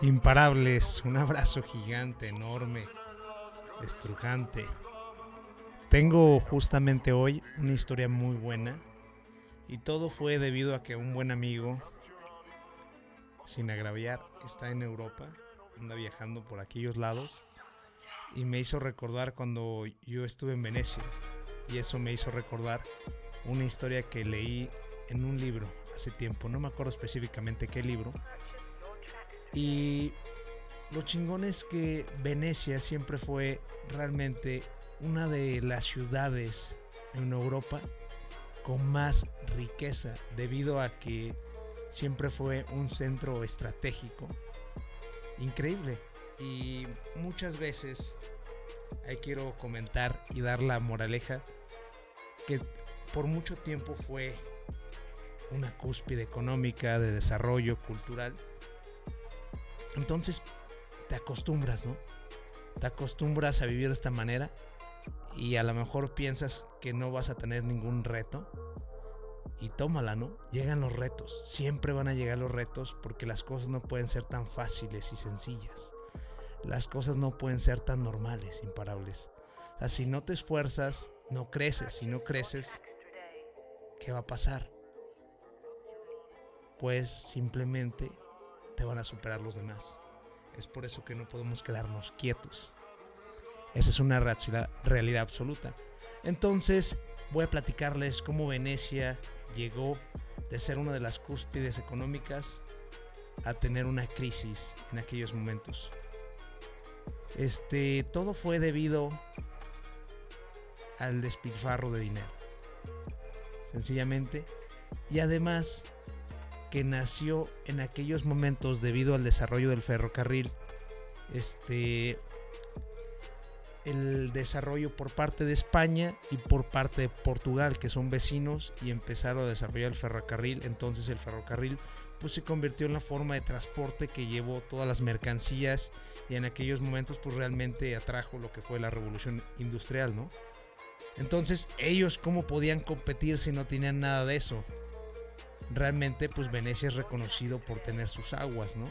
Imparables, un abrazo gigante, enorme, estrujante. Tengo justamente hoy una historia muy buena y todo fue debido a que un buen amigo, sin agraviar, está en Europa, anda viajando por aquellos lados y me hizo recordar cuando yo estuve en Venecia y eso me hizo recordar una historia que leí en un libro hace tiempo, no me acuerdo específicamente qué libro, y lo chingón es que Venecia siempre fue realmente una de las ciudades en Europa con más riqueza debido a que siempre fue un centro estratégico increíble. Y muchas veces ahí quiero comentar y dar la moraleja que por mucho tiempo fue una cúspide económica de desarrollo cultural entonces te acostumbras, ¿no? Te acostumbras a vivir de esta manera y a lo mejor piensas que no vas a tener ningún reto. Y tómala, ¿no? Llegan los retos. Siempre van a llegar los retos porque las cosas no pueden ser tan fáciles y sencillas. Las cosas no pueden ser tan normales, imparables. O sea, si no te esfuerzas, no creces. Si no creces, ¿qué va a pasar? Pues simplemente te van a superar los demás. Es por eso que no podemos quedarnos quietos. Esa es una realidad absoluta. Entonces voy a platicarles cómo Venecia llegó de ser una de las cúspides económicas a tener una crisis en aquellos momentos. Este, todo fue debido al despilfarro de dinero. Sencillamente. Y además que nació en aquellos momentos debido al desarrollo del ferrocarril. Este el desarrollo por parte de España y por parte de Portugal, que son vecinos y empezaron a desarrollar el ferrocarril. Entonces el ferrocarril pues se convirtió en la forma de transporte que llevó todas las mercancías y en aquellos momentos pues realmente atrajo lo que fue la revolución industrial, ¿no? Entonces ellos cómo podían competir si no tenían nada de eso? Realmente pues Venecia es reconocido por tener sus aguas, ¿no?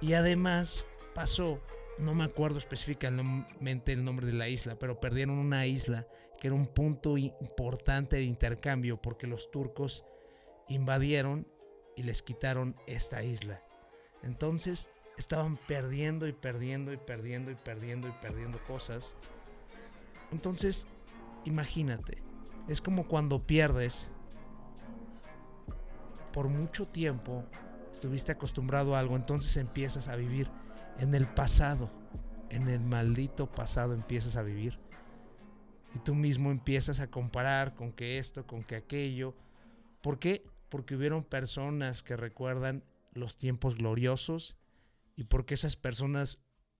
Y además pasó, no me acuerdo específicamente el nombre de la isla, pero perdieron una isla que era un punto importante de intercambio porque los turcos invadieron y les quitaron esta isla. Entonces estaban perdiendo y perdiendo y perdiendo y perdiendo y perdiendo cosas. Entonces, imagínate, es como cuando pierdes por mucho tiempo estuviste acostumbrado a algo, entonces empiezas a vivir en el pasado, en el maldito pasado empiezas a vivir. Y tú mismo empiezas a comparar con que esto, con que aquello. ¿Por qué? Porque hubieron personas que recuerdan los tiempos gloriosos y porque esas personas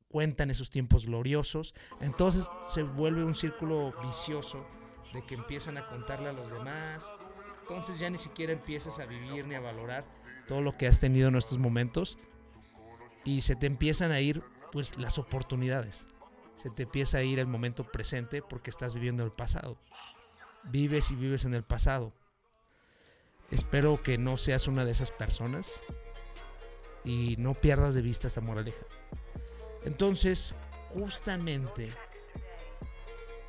cuentan esos tiempos gloriosos. Entonces se vuelve un círculo vicioso de que empiezan a contarle a los demás entonces ya ni siquiera empiezas a vivir ni a valorar todo lo que has tenido en estos momentos y se te empiezan a ir pues las oportunidades. Se te empieza a ir el momento presente porque estás viviendo el pasado. Vives y vives en el pasado. Espero que no seas una de esas personas y no pierdas de vista esta moraleja. Entonces, justamente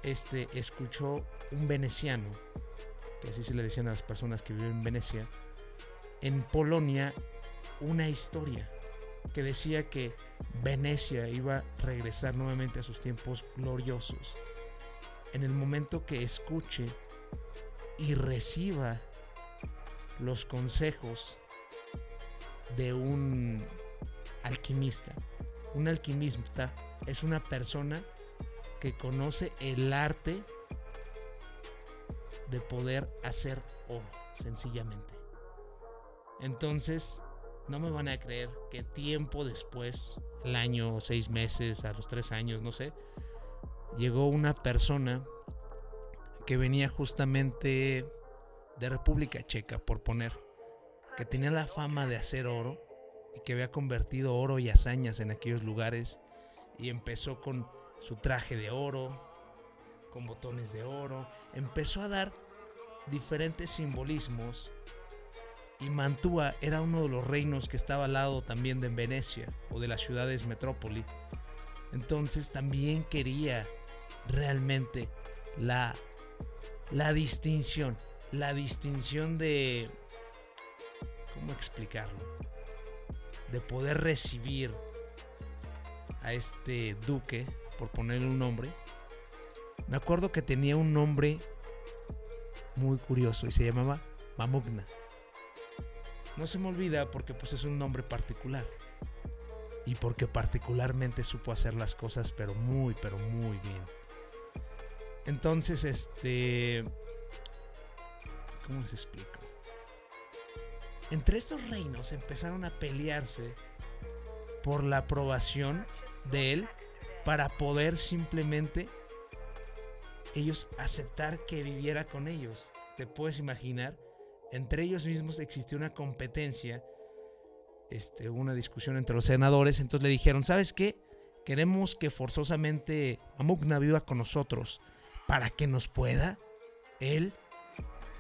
este escuchó un veneciano que así se le decían a las personas que viven en Venecia, en Polonia una historia que decía que Venecia iba a regresar nuevamente a sus tiempos gloriosos. En el momento que escuche y reciba los consejos de un alquimista. Un alquimista es una persona que conoce el arte de poder hacer oro, sencillamente. Entonces, no me van a creer que tiempo después, el año, seis meses, a los tres años, no sé, llegó una persona que venía justamente de República Checa, por poner, que tenía la fama de hacer oro y que había convertido oro y hazañas en aquellos lugares y empezó con su traje de oro, con botones de oro, empezó a dar diferentes simbolismos Y Mantua era uno de los reinos que estaba al lado también de Venecia o de las ciudades metrópoli. Entonces también quería realmente la, la distinción, la distinción de, ¿cómo explicarlo? De poder recibir a este duque, por ponerle un nombre. Me acuerdo que tenía un nombre muy curioso y se llamaba Mamugna. No se me olvida porque pues es un nombre particular. Y porque particularmente supo hacer las cosas pero muy, pero muy bien. Entonces, este... ¿Cómo les explico? Entre estos reinos empezaron a pelearse por la aprobación de él para poder simplemente ellos aceptar que viviera con ellos. Te puedes imaginar entre ellos mismos existió una competencia, este, una discusión entre los senadores, entonces le dijeron, ¿sabes qué? Queremos que forzosamente Amugna viva con nosotros para que nos pueda él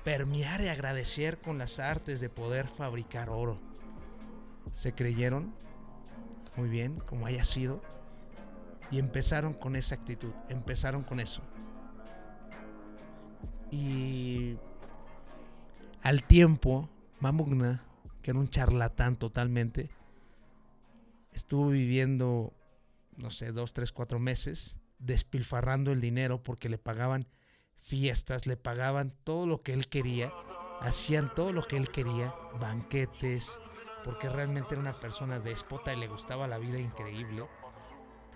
permear y agradecer con las artes de poder fabricar oro. Se creyeron muy bien, como haya sido, y empezaron con esa actitud, empezaron con eso. Y al tiempo, Mamugna, que era un charlatán totalmente, estuvo viviendo, no sé, dos, tres, cuatro meses, despilfarrando el dinero porque le pagaban fiestas, le pagaban todo lo que él quería, hacían todo lo que él quería, banquetes, porque realmente era una persona déspota y le gustaba la vida increíble.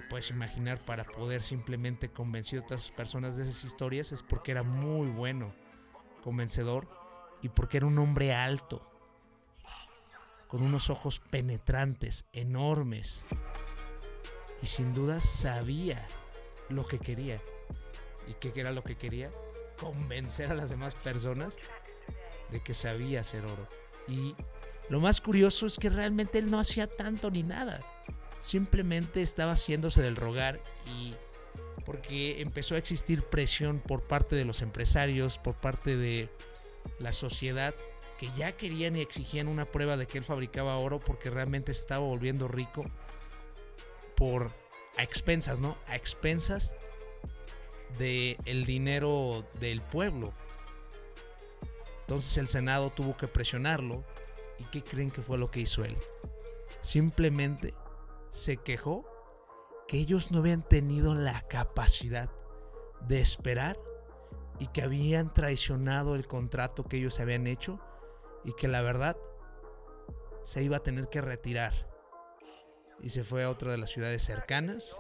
Puedes imaginar para poder simplemente convencer a otras personas de esas historias es porque era muy bueno, convencedor y porque era un hombre alto, con unos ojos penetrantes, enormes, y sin duda sabía lo que quería. ¿Y qué era lo que quería? Convencer a las demás personas de que sabía hacer oro. Y lo más curioso es que realmente él no hacía tanto ni nada. Simplemente estaba haciéndose del rogar y porque empezó a existir presión por parte de los empresarios, por parte de la sociedad que ya querían y exigían una prueba de que él fabricaba oro porque realmente estaba volviendo rico por a expensas, ¿no? A expensas de el dinero del pueblo. Entonces el Senado tuvo que presionarlo y ¿qué creen que fue lo que hizo él? Simplemente se quejó que ellos no habían tenido la capacidad de esperar y que habían traicionado el contrato que ellos habían hecho y que la verdad se iba a tener que retirar. Y se fue a otra de las ciudades cercanas,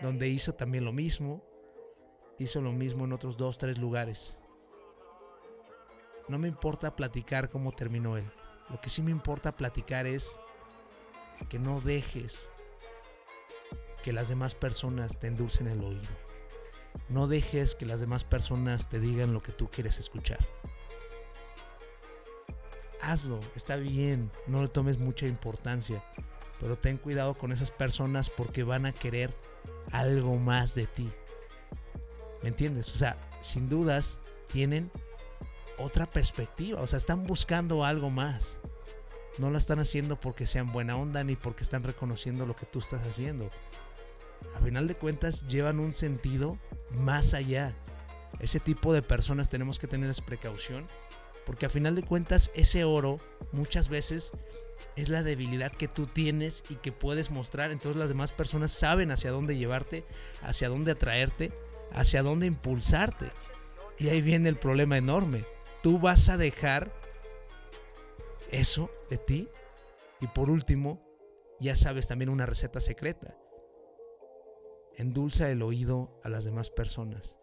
donde hizo también lo mismo. Hizo lo mismo en otros dos, tres lugares. No me importa platicar cómo terminó él. Lo que sí me importa platicar es que no dejes que las demás personas te endulcen el oído. No dejes que las demás personas te digan lo que tú quieres escuchar. Hazlo, está bien, no le tomes mucha importancia, pero ten cuidado con esas personas porque van a querer algo más de ti. ¿Me entiendes? O sea, sin dudas tienen otra perspectiva, o sea, están buscando algo más. No lo están haciendo porque sean buena onda ni porque están reconociendo lo que tú estás haciendo a final de cuentas llevan un sentido más allá. Ese tipo de personas tenemos que tener precaución porque a final de cuentas ese oro muchas veces es la debilidad que tú tienes y que puedes mostrar. Entonces las demás personas saben hacia dónde llevarte, hacia dónde atraerte, hacia dónde impulsarte. Y ahí viene el problema enorme. Tú vas a dejar eso de ti. Y por último, ya sabes también una receta secreta endulza el oído a las demás personas.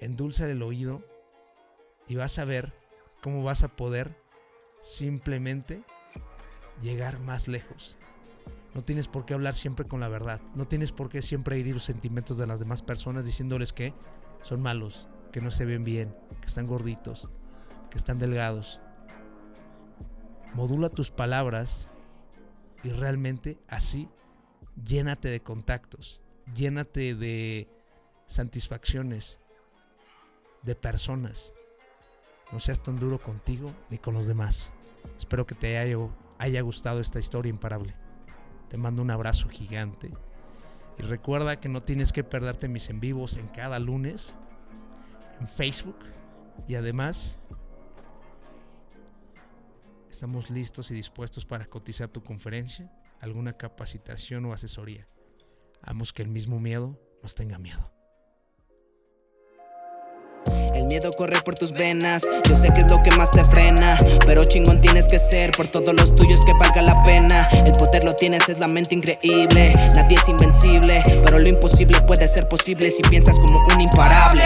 Endulza el oído y vas a ver cómo vas a poder simplemente llegar más lejos. No tienes por qué hablar siempre con la verdad. No tienes por qué siempre herir los sentimientos de las demás personas diciéndoles que son malos, que no se ven bien, que están gorditos, que están delgados. Modula tus palabras y realmente así llénate de contactos, llénate de satisfacciones, de personas. no seas tan duro contigo ni con los demás. Espero que te haya, gustado esta historia imparable. Te mando un abrazo gigante. Y recuerda que no tienes que perderte mis en vivos en cada lunes en Facebook. Y además, estamos listos y dispuestos para cotizar tu conferencia, alguna capacitación o asesoría. Hagamos que el mismo miedo nos tenga miedo. El miedo corre por tus venas, yo sé que es lo que más te frena, pero chingón tienes que ser por todos los tuyos que valga la pena. El poder lo tienes, es la mente increíble, nadie es invencible, pero lo imposible puede ser posible si piensas como un imparable.